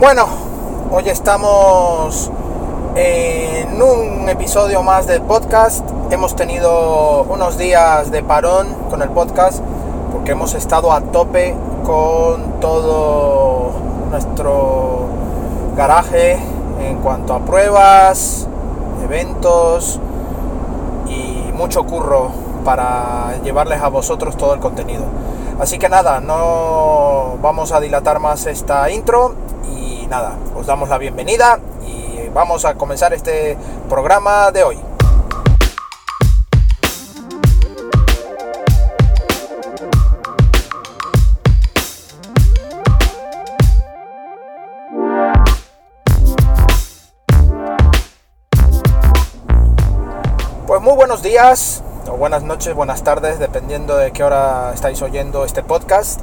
Bueno, hoy estamos en un episodio más del podcast. Hemos tenido unos días de parón con el podcast porque hemos estado a tope con todo nuestro garaje en cuanto a pruebas, eventos y mucho curro para llevarles a vosotros todo el contenido. Así que nada, no vamos a dilatar más esta intro y nada, os damos la bienvenida y vamos a comenzar este programa de hoy. Pues muy buenos días, o buenas noches, buenas tardes, dependiendo de qué hora estáis oyendo este podcast.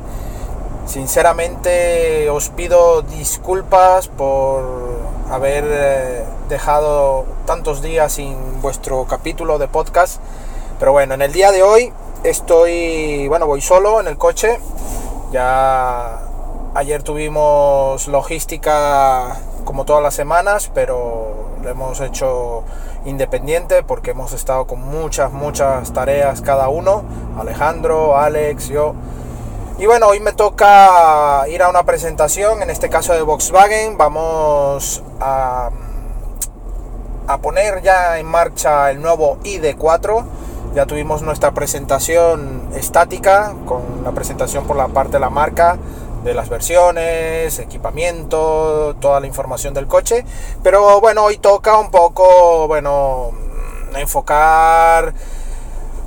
Sinceramente os pido disculpas por haber eh, dejado tantos días sin vuestro capítulo de podcast. Pero bueno, en el día de hoy estoy, bueno, voy solo en el coche. Ya ayer tuvimos logística como todas las semanas, pero lo hemos hecho independiente porque hemos estado con muchas, muchas tareas cada uno. Alejandro, Alex, yo. Y bueno, hoy me toca ir a una presentación, en este caso de Volkswagen. Vamos a, a poner ya en marcha el nuevo ID4. Ya tuvimos nuestra presentación estática, con la presentación por la parte de la marca, de las versiones, equipamiento, toda la información del coche. Pero bueno, hoy toca un poco, bueno, enfocar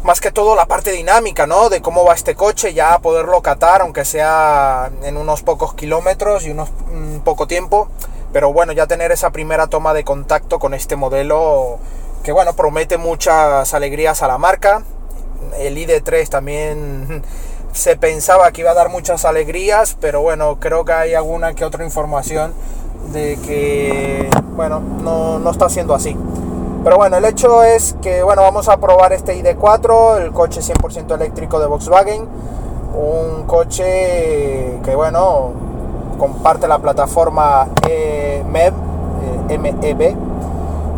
más que todo la parte dinámica, ¿no? De cómo va este coche, ya poderlo catar, aunque sea en unos pocos kilómetros y unos un poco tiempo. Pero bueno, ya tener esa primera toma de contacto con este modelo que bueno, promete muchas alegrías a la marca. El ID3 también se pensaba que iba a dar muchas alegrías, pero bueno, creo que hay alguna que otra información de que, bueno, no, no está siendo así. Pero bueno, el hecho es que, bueno, vamos a probar este ID4, el coche 100% eléctrico de Volkswagen. Un coche que, bueno, comparte la plataforma MEB, MEB,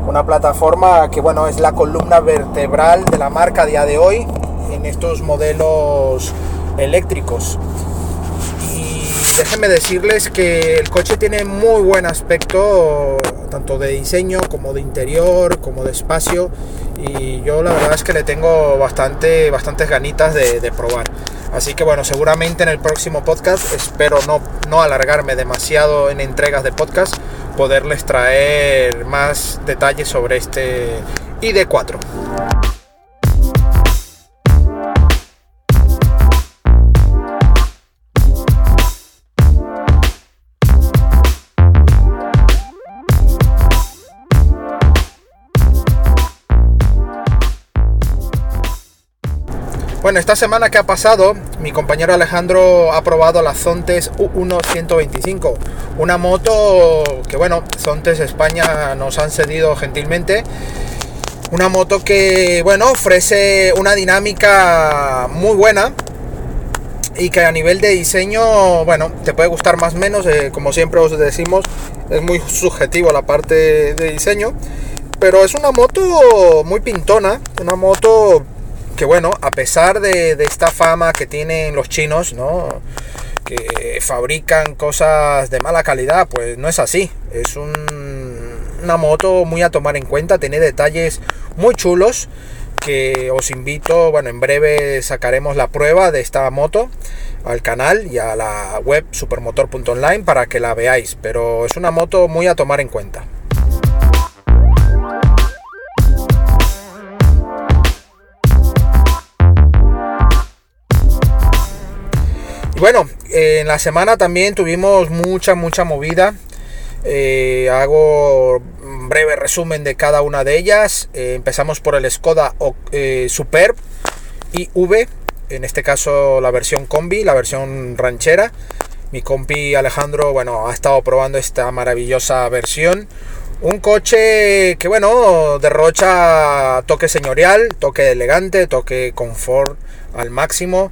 una plataforma que, bueno, es la columna vertebral de la marca a día de hoy en estos modelos eléctricos. Y déjenme decirles que el coche tiene muy buen aspecto, tanto de diseño como de interior, como de espacio. Y yo la verdad es que le tengo bastante, bastantes ganitas de, probar. Así que bueno, seguramente en el próximo podcast, espero no, no alargarme demasiado en entregas de podcast, poderles traer más detalles sobre este ID4. Bueno, esta semana que ha pasado, mi compañero Alejandro ha probado la Zontes U1 125, una moto que, bueno, Zontes España nos han cedido gentilmente. Una moto que, bueno, ofrece una dinámica muy buena y que a nivel de diseño, bueno, te puede gustar más o menos, eh, como siempre os decimos, es muy subjetivo la parte de diseño, pero es una moto muy pintona, una moto que bueno, a pesar de, esta fama que tienen los chinos, ¿no? Que fabrican cosas de mala calidad, pues no es así. Es un, una moto muy a tomar en cuenta, tiene detalles muy chulos que os invito, bueno, en breve sacaremos la prueba de esta moto al canal y a la web supermotor.online para que la veáis, pero es una moto muy a tomar en cuenta. Bueno, eh, en la semana también tuvimos mucha, mucha movida. Eh, hago un breve resumen de cada una de ellas. Eh, empezamos por el Skoda eh, Superb IV, en este caso la versión combi, la versión ranchera. Mi compi Alejandro, bueno, ha estado probando esta maravillosa versión. Un coche que, bueno, derrocha toque señorial, toque elegante, toque confort al máximo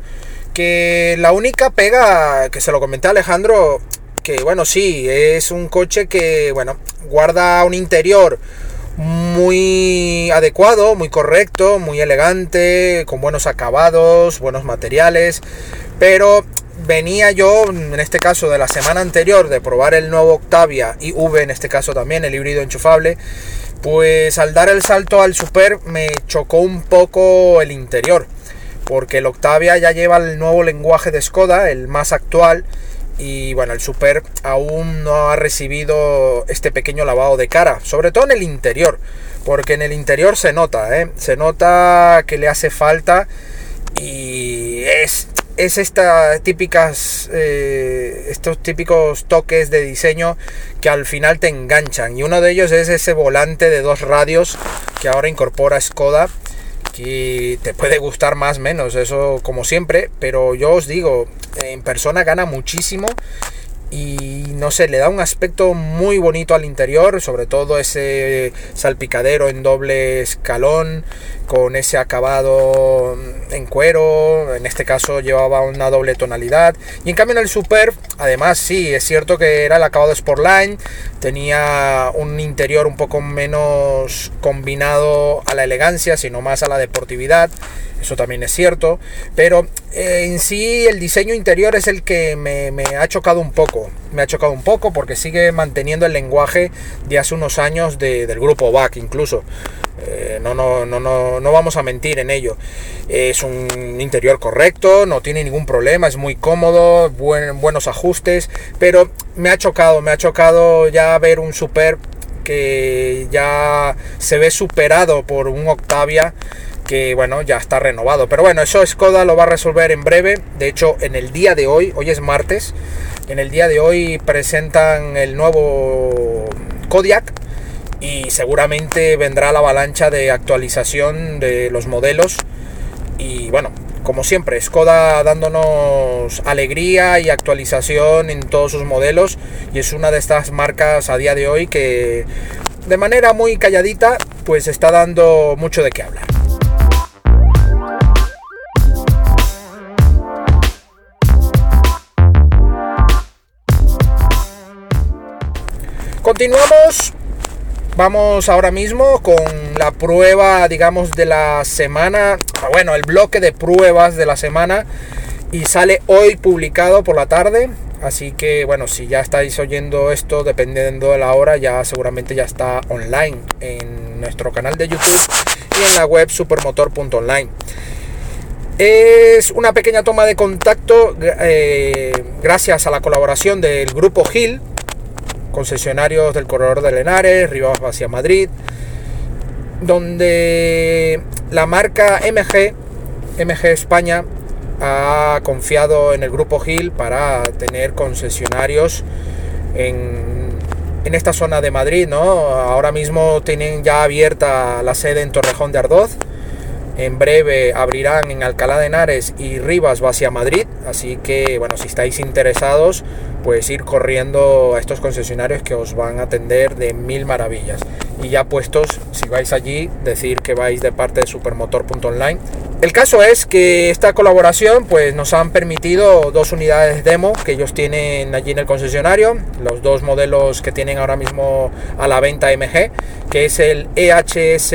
que la única pega, que se lo comenté a Alejandro, que bueno, sí, es un coche que, bueno, guarda un interior muy adecuado, muy correcto, muy elegante, con buenos acabados, buenos materiales, pero venía yo, en este caso de la semana anterior, de probar el nuevo Octavia y V, en este caso también, el híbrido enchufable, pues al dar el salto al Super me chocó un poco el interior, porque el Octavia ya lleva el nuevo lenguaje de Skoda, el más actual, y bueno, el Super aún no ha recibido este pequeño lavado de cara, sobre todo en el interior, porque en el interior se nota, ¿eh? se nota que le hace falta y es, es esta típicas, eh, estos típicos toques de diseño que al final te enganchan y uno de ellos es ese volante de dos radios que ahora incorpora Skoda que te puede gustar más menos, eso como siempre, pero yo os digo, en persona gana muchísimo y no sé, le da un aspecto muy bonito al interior, sobre todo ese salpicadero en doble escalón, con ese acabado en cuero, en este caso llevaba una doble tonalidad, y en cambio en el Super, además sí, es cierto que era el acabado Sportline, tenía un interior un poco menos combinado a la elegancia, sino más a la deportividad, eso también es cierto, pero eh, en sí el diseño interior es el que me, ha chocado un poco, me ha chocado un poco porque sigue manteniendo el lenguaje de hace unos años del grupo BAC incluso. Eh, no, no, no, no, no vamos a mentir en ello. Es un interior correcto, no tiene ningún problema, es muy cómodo, buenos ajustes, pero me ha chocado, me ha chocado ya ver un Super que ya se ve superado por un Octavia que bueno, ya está renovado. Pero bueno, eso Skoda lo va a resolver en breve. De hecho, en el día de hoy, hoy es martes, en el día de hoy presentan el nuevo Kodiak y seguramente vendrá la avalancha de actualización de los modelos. Y bueno, como siempre, Skoda dándonos alegría y actualización en todos sus modelos. Y es una de estas marcas a día de hoy que de manera muy calladita pues está dando mucho de qué hablar. Continuamos. Vamos ahora mismo con la prueba, digamos, de la semana. Bueno, el bloque de pruebas de la semana. Y sale hoy publicado por la tarde. Así que, bueno, si ya estáis oyendo esto, dependiendo de la hora, ya seguramente ya está online en nuestro canal de YouTube y en la web supermotor.online. Es una pequeña toma de contacto eh, gracias a la colaboración del grupo Gil, concesionarios del corredor de Lenares, Rivas hacia Madrid, donde la marca MG, MG España, ha confiado en el grupo Gil para tener concesionarios en, en esta zona de Madrid, ¿no? Ahora mismo tienen ya abierta la sede en Torrejón de Ardoz. En breve abrirán en Alcalá de Henares y Rivas va hacia Madrid. Así que, bueno, si estáis interesados, pues ir corriendo a estos concesionarios que os van a atender de mil maravillas. Y ya puestos, si vais allí, decir que vais de parte de supermotor.online. El caso es que esta colaboración pues nos han permitido dos unidades demo que ellos tienen allí en el concesionario, los dos modelos que tienen ahora mismo a la venta MG, que es el EHS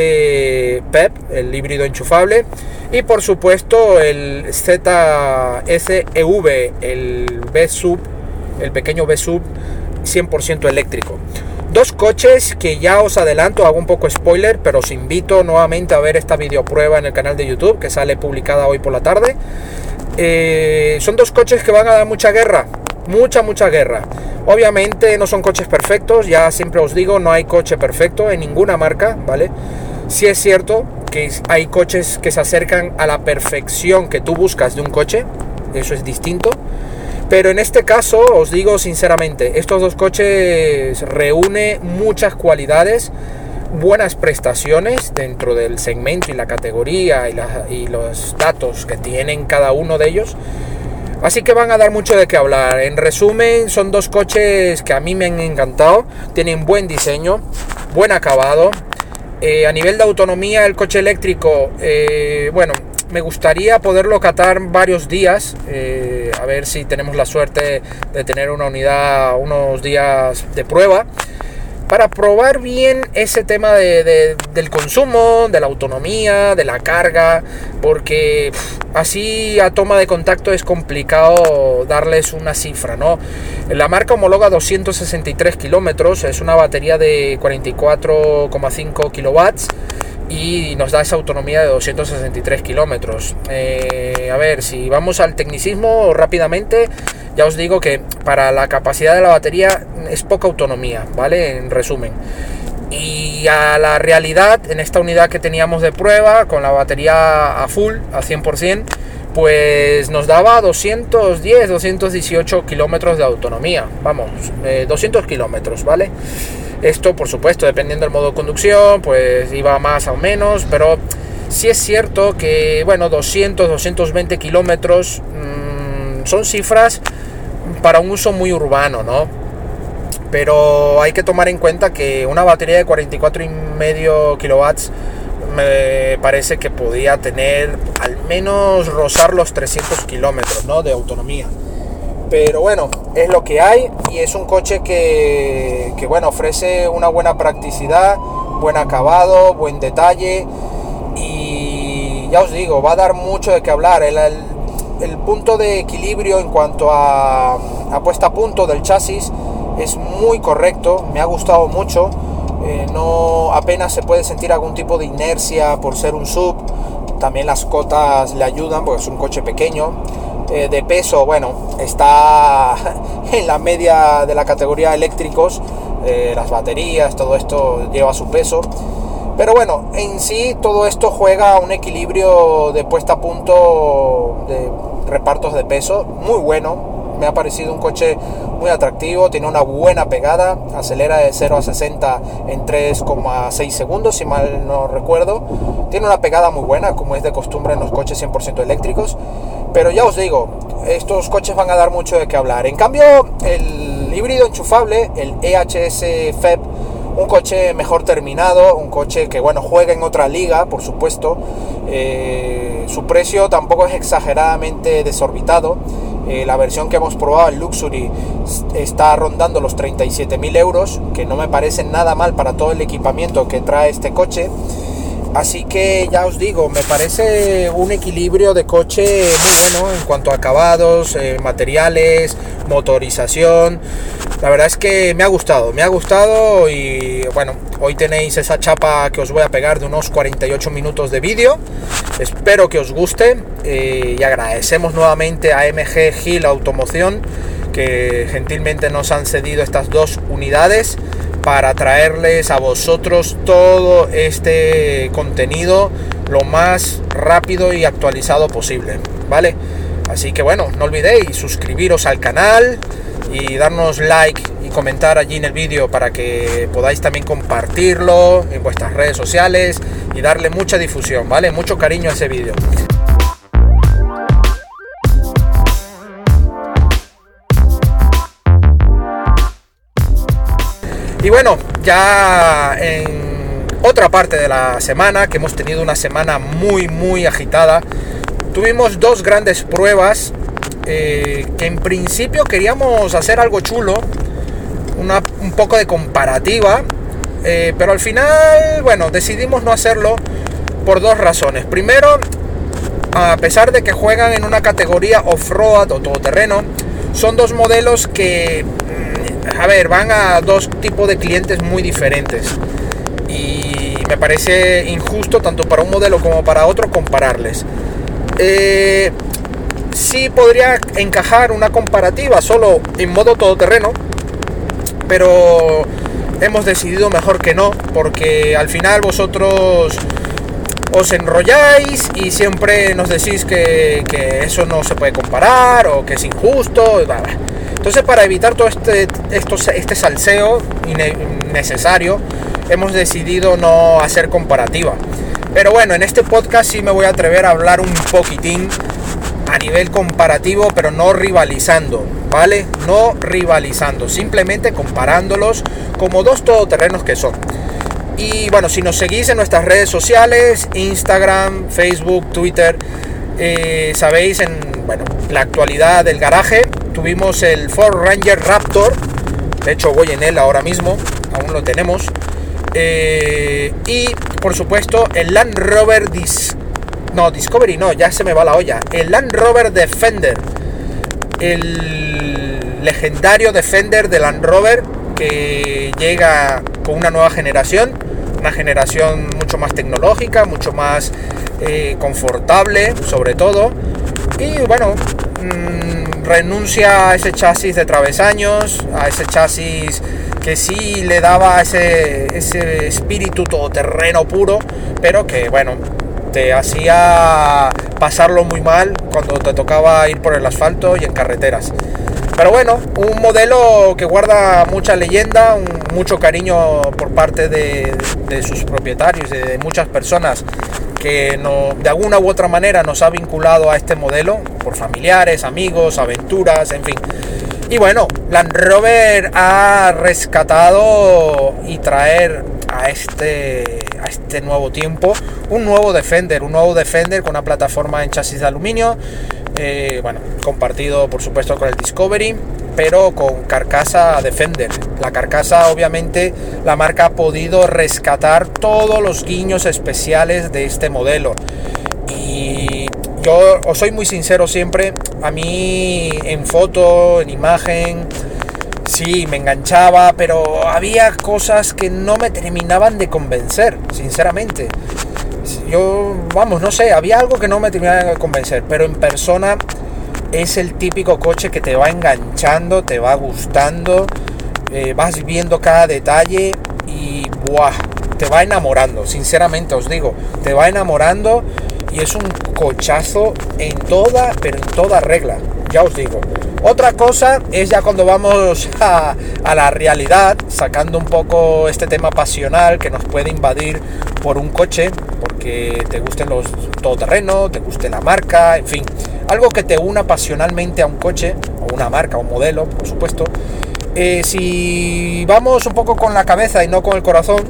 PEP, el híbrido y por supuesto el ZSEV, el B-Sub el pequeño B-Sub 100% eléctrico. Dos coches que ya os adelanto, hago un poco spoiler, pero os invito nuevamente a ver esta video prueba en el canal de YouTube que sale publicada hoy por la tarde. Eh, son dos coches que van a dar mucha guerra, mucha, mucha guerra. Obviamente no son coches perfectos, ya siempre os digo, no hay coche perfecto en ninguna marca, ¿vale? Si es cierto que hay coches que se acercan a la perfección que tú buscas de un coche, eso es distinto. Pero en este caso, os digo sinceramente, estos dos coches reúnen muchas cualidades, buenas prestaciones dentro del segmento y la categoría y, los datos que tienen cada uno de ellos. Así que van a dar mucho de qué hablar. En resumen, son dos coches que a mí me han encantado. Tienen buen diseño, buen acabado. Eh, a nivel de autonomía, el coche eléctrico, eh, bueno, me gustaría poderlo catar varios días, eh, a ver si tenemos la suerte de tener una unidad unos días de prueba para probar bien ese tema del consumo, de la autonomía, de la carga, porque así a toma de contacto es complicado darles una cifra, ¿no? La marca homologa 263 kilómetros, es una batería de 44,5 kilowatts y nos da esa autonomía de 263 kilómetros. Eh, a ver, si vamos al tecnicismo rápidamente, ya os digo que para la capacidad de la batería es poca autonomía, ¿vale? En resumen. Y a la realidad, en esta unidad que teníamos de prueba, con la batería a full, a 100%, pues nos daba 210, 218 kilómetros de autonomía. Vamos, 200 eh, kilómetros, ¿vale? Esto, por supuesto, dependiendo del modo de conducción, pues iba más o menos, pero sí es cierto que, bueno, 200, 220 kilómetros mm, son cifras para un uso muy urbano, ¿no? Pero hay que tomar en cuenta que una batería de 44,5 kilowatts me parece que podía tener al menos rozar los 300 kilómetros ¿no? de autonomía. Pero bueno, es lo que hay y es un coche que, que, bueno, ofrece una buena practicidad, buen acabado, buen detalle y ya os digo, va a dar mucho de qué hablar. El, el, punto de equilibrio en cuanto a, a puesta a punto del chasis es muy correcto, me ha gustado mucho. Eh, no apenas se puede sentir algún tipo de inercia por ser un sub. También las cotas le ayudan porque es un coche pequeño. Eh, de peso, bueno, está en la media de la categoría eléctricos, eh, las baterías, todo esto lleva su peso. Pero bueno, en sí todo esto juega a un equilibrio de puesta a punto de repartos de peso muy bueno. Me ha parecido un coche muy atractivo, tiene una buena pegada, acelera de 0 a 60 en 3,6 segundos, si mal no recuerdo. Tiene una pegada muy buena, como es de costumbre en los coches 100% eléctricos. Pero ya os digo, estos coches van a dar mucho de qué hablar. En cambio, el híbrido enchufable, el EHS FEB, un coche mejor terminado, un coche que bueno juega en otra liga, por supuesto. Eh, su precio tampoco es exageradamente desorbitado. Eh, la versión que hemos probado, el Luxury, está rondando los 37.000 euros, que no me parece nada mal para todo el equipamiento que trae este coche. Así que ya os digo, me parece un equilibrio de coche muy bueno en cuanto a acabados, eh, materiales, motorización. La verdad es que me ha gustado, me ha gustado y bueno, hoy tenéis esa chapa que os voy a pegar de unos 48 minutos de vídeo. Espero que os guste eh, y agradecemos nuevamente a MG Gil Automoción que gentilmente nos han cedido estas dos unidades para traerles a vosotros todo este contenido lo más rápido y actualizado posible, ¿vale? Así que bueno, no olvidéis suscribiros al canal y darnos like y comentar allí en el vídeo para que podáis también compartirlo en vuestras redes sociales y darle mucha difusión, ¿vale? Mucho cariño a ese vídeo. Y bueno, ya en otra parte de la semana, que hemos tenido una semana muy, muy agitada, tuvimos dos grandes pruebas eh, que en principio queríamos hacer algo chulo, un poco de comparativa, eh, pero al final, bueno, decidimos no hacerlo por dos razones. Primero, a pesar de que juegan en una categoría off-road o todoterreno, son dos modelos que a ver, van a dos tipos de clientes muy diferentes. Y me parece injusto tanto para un modelo como para otro compararles. Eh, sí podría encajar una comparativa solo en modo todoterreno, pero hemos decidido mejor que no, porque al final vosotros os enrolláis y siempre nos decís que, eso no se puede comparar o que es injusto. Entonces, para evitar todo este, este salseo innecesario, hemos decidido no hacer comparativa. Pero bueno, en este podcast sí me voy a atrever a hablar un poquitín a nivel comparativo, pero no rivalizando, ¿vale? No rivalizando, simplemente comparándolos como dos todoterrenos que son. Y bueno, si nos seguís en nuestras redes sociales, Instagram, Facebook, Twitter, eh, sabéis en bueno, la actualidad del garaje tuvimos el Ford Ranger Raptor, de hecho voy en él ahora mismo, aún lo tenemos. Eh, y por supuesto el Land Rover Dis no, Discovery no, ya se me va la olla. El Land Rover Defender. El legendario Defender de Land Rover que llega con una nueva generación. Una generación mucho más tecnológica, mucho más eh, confortable, sobre todo. Y bueno, mm, renuncia a ese chasis de travesaños, a ese chasis que sí le daba ese, ese espíritu todoterreno puro, pero que bueno, te hacía pasarlo muy mal cuando te tocaba ir por el asfalto y en carreteras. Pero bueno, un modelo que guarda mucha leyenda, mucho cariño por parte de, sus propietarios, de muchas personas que no, de alguna u otra manera nos ha vinculado a este modelo, por familiares, amigos, aventuras, en fin. Y bueno, Land Rover ha rescatado y traer a este, a este nuevo tiempo un nuevo Defender, un nuevo Defender con una plataforma en chasis de aluminio, eh, bueno, compartido por supuesto con el Discovery, pero con carcasa Defender. La carcasa obviamente la marca ha podido rescatar todos los guiños especiales de este modelo. Y yo os soy muy sincero siempre, a mí en foto, en imagen, sí, me enganchaba, pero había cosas que no me terminaban de convencer, sinceramente. Yo, vamos, no sé, había algo que no me terminaba de convencer, pero en persona es el típico coche que te va enganchando, te va gustando, eh, vas viendo cada detalle y ¡buah! te va enamorando, sinceramente os digo, te va enamorando y es un cochazo en toda, pero en toda regla, ya os digo. Otra cosa es ya cuando vamos a, la realidad, sacando un poco este tema pasional que nos puede invadir por un coche, porque te gusten los todoterreno, te guste la marca, en fin, algo que te una pasionalmente a un coche, o una marca, o un modelo, por supuesto. Eh, si vamos un poco con la cabeza y no con el corazón,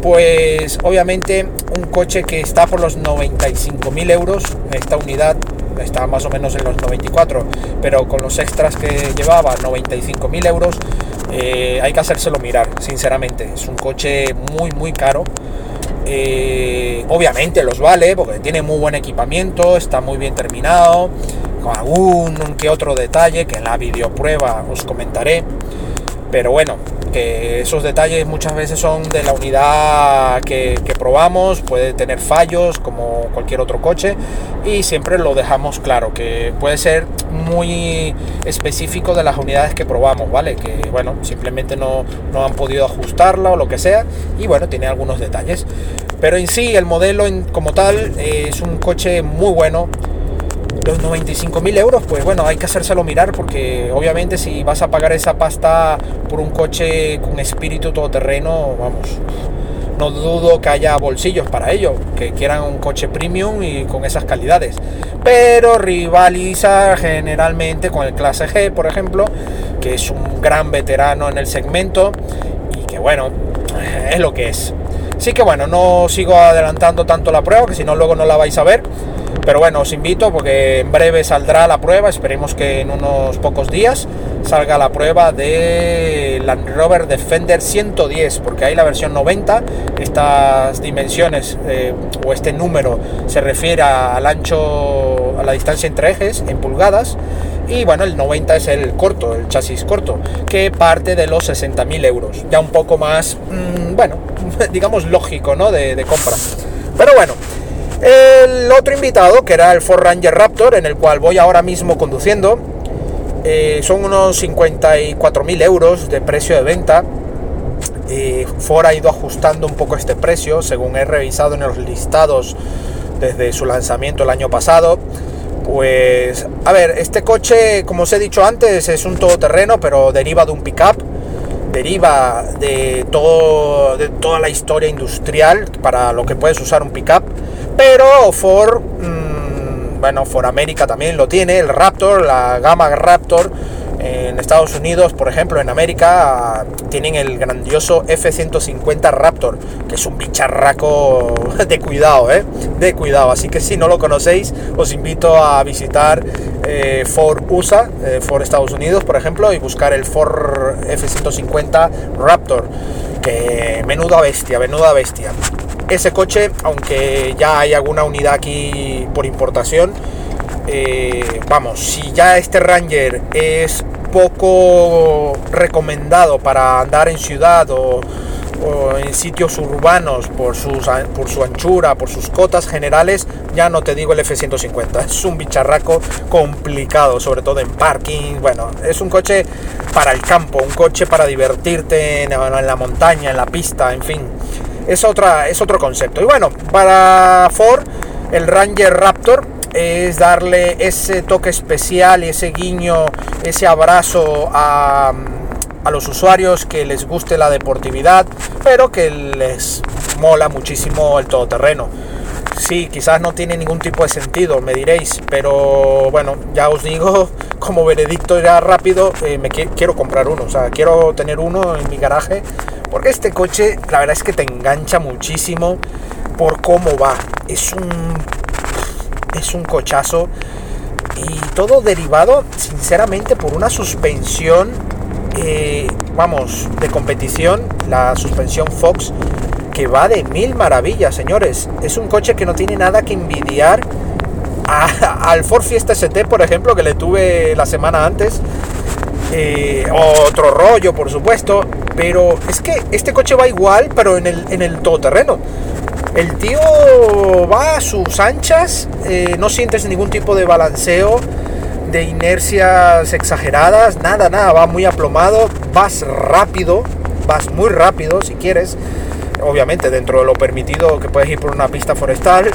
pues obviamente un coche que está por los 95.000 euros, esta unidad está más o menos en los 94, pero con los extras que llevaba, 95.000 euros, eh, hay que hacérselo mirar, sinceramente. Es un coche muy, muy caro. Eh, obviamente los vale porque tiene muy buen equipamiento, está muy bien terminado, con algún que otro detalle que en la videoprueba os comentaré. Pero bueno, que esos detalles muchas veces son de la unidad que, probamos, puede tener fallos como cualquier otro coche y siempre lo dejamos claro, que puede ser muy específico de las unidades que probamos, ¿vale? Que bueno, simplemente no, no han podido ajustarla o lo que sea y bueno, tiene algunos detalles. Pero en sí, el modelo como tal es un coche muy bueno, los 95.000 euros, pues bueno, hay que hacérselo mirar porque obviamente si vas a pagar esa pasta por un coche con espíritu todoterreno, vamos, no dudo que haya bolsillos para ello, que quieran un coche premium y con esas calidades. Pero rivaliza generalmente con el clase G, por ejemplo, que es un gran veterano en el segmento y que bueno, es lo que es. Así que bueno, no sigo adelantando tanto la prueba, que si no luego no la vais a ver. Pero bueno, os invito porque en breve saldrá la prueba, esperemos que en unos pocos días salga la prueba de Land Rover Defender 110, porque hay la versión 90, estas dimensiones eh, o este número se refiere al ancho, a la distancia entre ejes en pulgadas, y bueno, el 90 es el corto, el chasis corto, que parte de los 60.000 euros, ya un poco más, mm, bueno, digamos lógico, ¿no? De, de compra. Pero bueno, el otro invitado, que era el Ford Ranger Raptor, en el cual voy ahora mismo conduciendo, eh, son unos 54.000 euros de precio de venta. Eh, Ford ha ido ajustando un poco este precio, según he revisado en los listados desde su lanzamiento el año pasado. Pues, a ver, este coche, como os he dicho antes, es un todoterreno, pero deriva de un pickup deriva de, todo, de toda la historia industrial para lo que puedes usar un pickup, pero Ford mm, bueno, For América también lo tiene, el Raptor, la gama Raptor. En Estados Unidos, por ejemplo, en América, tienen el grandioso F-150 Raptor, que es un bicharraco de cuidado, ¿eh? De cuidado. Así que si no lo conocéis, os invito a visitar eh, Ford USA, eh, Ford Estados Unidos, por ejemplo, y buscar el Ford F-150 Raptor. Que menuda bestia, menuda bestia. Ese coche, aunque ya hay alguna unidad aquí por importación, eh, vamos, si ya este Ranger es poco recomendado para andar en ciudad o, en sitios urbanos por, por su anchura, por sus cotas generales, ya no te digo el F-150. Es un bicharraco complicado, sobre todo en parking. Bueno, es un coche para el campo, un coche para divertirte en la montaña, en la pista, en fin. Es, otra, es otro concepto. Y bueno, para Ford, el Ranger Raptor es darle ese toque especial y ese guiño, ese abrazo a, los usuarios que les guste la deportividad, pero que les mola muchísimo el todoterreno. Sí, quizás no tiene ningún tipo de sentido, me diréis, pero bueno, ya os digo, como veredicto ya rápido, eh, me quiero comprar uno, o sea, quiero tener uno en mi garaje, porque este coche, la verdad es que te engancha muchísimo por cómo va. Es un es un cochazo. Y todo derivado, sinceramente, por una suspensión, eh, vamos, de competición, la suspensión Fox, que va de mil maravillas, señores. Es un coche que no tiene nada que envidiar al Ford Fiesta ST, por ejemplo, que le tuve la semana antes. Eh, otro rollo, por supuesto. Pero es que este coche va igual, pero en el, en el todoterreno. El tío va a sus anchas, eh, no sientes ningún tipo de balanceo, de inercias exageradas, nada, nada, va muy aplomado, vas rápido, vas muy rápido si quieres, obviamente dentro de lo permitido que puedes ir por una pista forestal,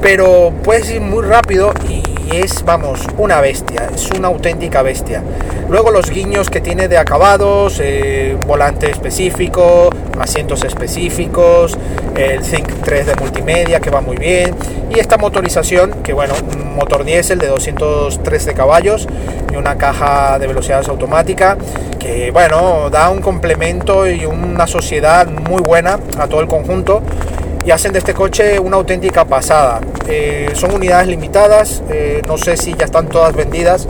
pero puedes ir muy rápido y es, vamos, una bestia, es una auténtica bestia. Luego los guiños que tiene de acabados, eh, volante específico, asientos específicos, el Think 3 de multimedia que va muy bien y esta motorización que bueno, motor diésel de 213 caballos y una caja de velocidades automática que bueno, da un complemento y una sociedad muy buena a todo el conjunto y hacen de este coche una auténtica pasada. Eh, son unidades limitadas, eh, no sé si ya están todas vendidas,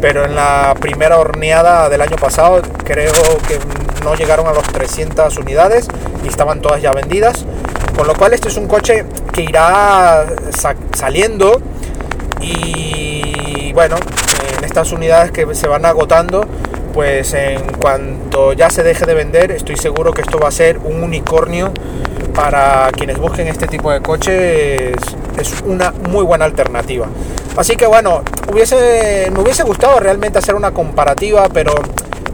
pero en la primera horneada del año pasado creo que no llegaron a los 300 unidades y estaban todas ya vendidas. Con lo cual este es un coche que irá saliendo y bueno, en estas unidades que se van agotando, pues en cuanto ya se deje de vender, estoy seguro que esto va a ser un unicornio para quienes busquen este tipo de coches es una muy buena alternativa. Así que bueno, hubiese, me hubiese gustado realmente hacer una comparativa, pero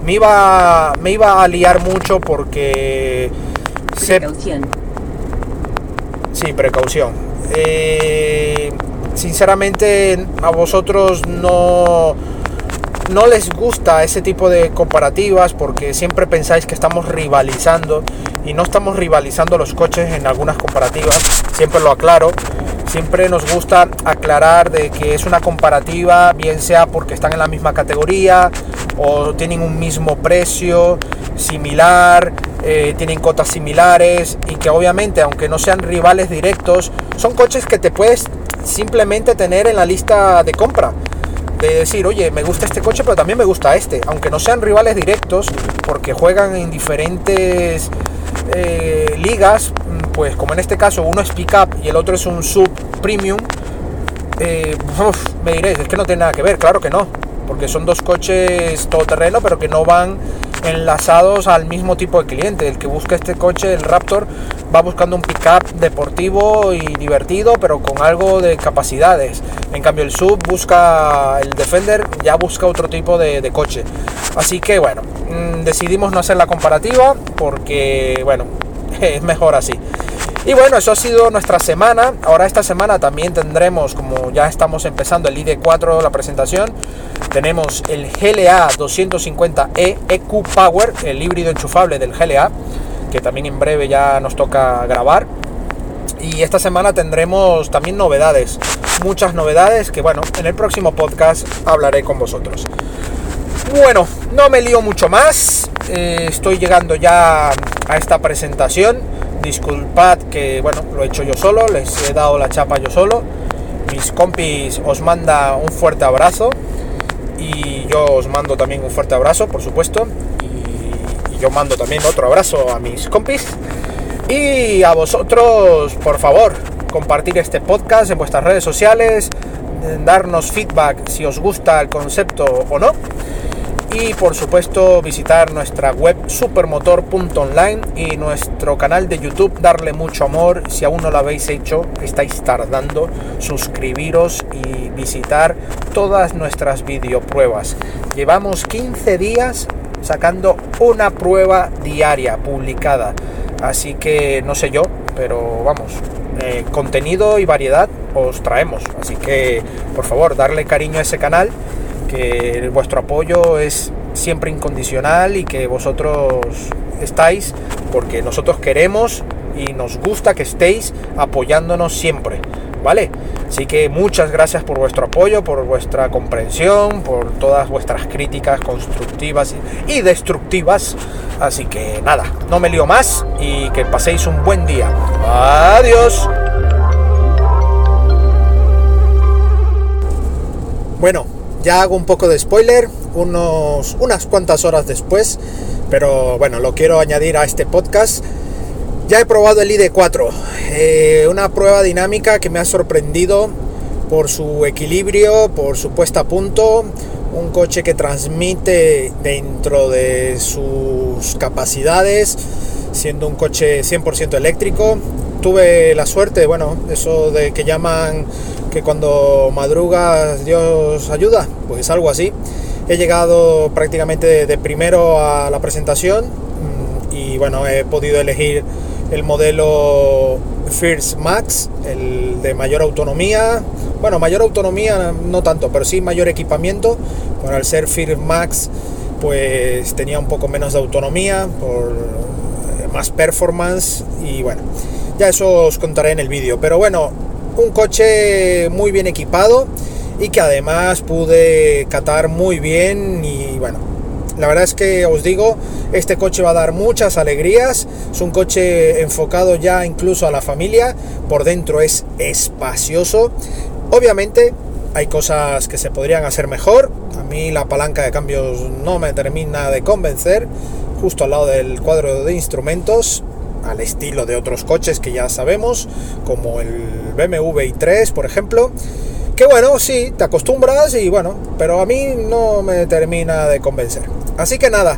me iba, me iba a liar mucho porque... Precaución. Sí, precaución. Eh, sinceramente a vosotros no no les gusta ese tipo de comparativas porque siempre pensáis que estamos rivalizando y no estamos rivalizando los coches en algunas comparativas, siempre lo aclaro. Siempre nos gusta aclarar de que es una comparativa, bien sea porque están en la misma categoría o tienen un mismo precio similar, eh, tienen cotas similares y que obviamente aunque no sean rivales directos, son coches que te puedes simplemente tener en la lista de compra de decir, oye, me gusta este coche, pero también me gusta este, aunque no sean rivales directos, porque juegan en diferentes eh, ligas, mm, pues como en este caso uno es pickup y el otro es un sub premium, eh, me diréis, es que no tiene nada que ver, claro que no, porque son dos coches todoterreno, pero que no van enlazados al mismo tipo de cliente. El que busca este coche, el Raptor, va buscando un pickup deportivo y divertido, pero con algo de capacidades. En cambio, el Sub busca, el Defender ya busca otro tipo de, coche. Así que bueno, mm, decidimos no hacer la comparativa porque, bueno, es mejor así. Y bueno, eso ha sido nuestra semana. Ahora esta semana también tendremos, como ya estamos empezando el ID4, la presentación, tenemos el GLA 250E EQ Power, el híbrido enchufable del GLA, que también en breve ya nos toca grabar. Y esta semana tendremos también novedades. muchas novedades que bueno, en el próximo podcast hablaré con vosotros. Bueno, no me lío mucho más, eh, estoy llegando ya a esta presentación, disculpad que bueno, lo he hecho yo solo, les he dado la chapa yo solo, mis compis os manda un fuerte abrazo y yo os mando también un fuerte abrazo, por supuesto, yo mando también otro abrazo a mis compis. Y a vosotros, por favor, compartir este podcast en vuestras redes sociales, darnos feedback si os gusta el concepto o no. Y por supuesto visitar nuestra web supermotor.online y nuestro canal de YouTube, darle mucho amor. Si aún no lo habéis hecho, estáis tardando, suscribiros y visitar todas nuestras videopruebas. Llevamos 15 días sacando una prueba diaria publicada. Así que no sé yo, pero vamos, eh, contenido y variedad os traemos. Así que por favor, darle cariño a ese canal, que vuestro apoyo es siempre incondicional y que vosotros estáis porque nosotros queremos y nos gusta que estéis apoyándonos siempre. ¿Vale? Así que muchas gracias por vuestro apoyo, por vuestra comprensión, por todas vuestras críticas constructivas y destructivas. Así que nada, no me lío más y que paséis un buen día. Adiós. Bueno, ya hago un poco de spoiler, unos, unas cuantas horas después, pero bueno, lo quiero añadir a este podcast. Ya he probado el ID4, eh, una prueba dinámica que me ha sorprendido por su equilibrio, por su puesta a punto, un coche que transmite dentro de sus capacidades, siendo un coche 100% eléctrico. Tuve la suerte, bueno, eso de que llaman que cuando madrugas Dios ayuda, pues algo así. He llegado prácticamente de primero a la presentación mm, y bueno, he podido elegir el modelo First Max, el de mayor autonomía. Bueno, mayor autonomía no tanto, pero sí mayor equipamiento. Bueno, al ser First Max, pues tenía un poco menos de autonomía, por eh, más performance y bueno, ya eso os contaré en el vídeo. Pero bueno, un coche muy bien equipado y que además pude catar muy bien y bueno, la verdad es que os digo, este coche va a dar muchas alegrías. Es un coche enfocado ya incluso a la familia. Por dentro es espacioso. Obviamente hay cosas que se podrían hacer mejor. A mí la palanca de cambios no me termina de convencer. Justo al lado del cuadro de instrumentos al estilo de otros coches que ya sabemos, como el BMW i3, por ejemplo. Que bueno, sí, te acostumbras y bueno, pero a mí no me termina de convencer. Así que nada,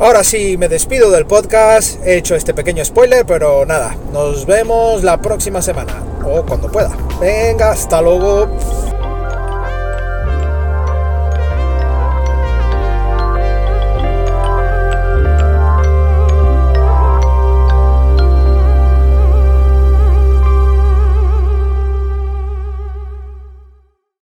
ahora sí me despido del podcast, he hecho este pequeño spoiler, pero nada, nos vemos la próxima semana o cuando pueda. Venga, hasta luego.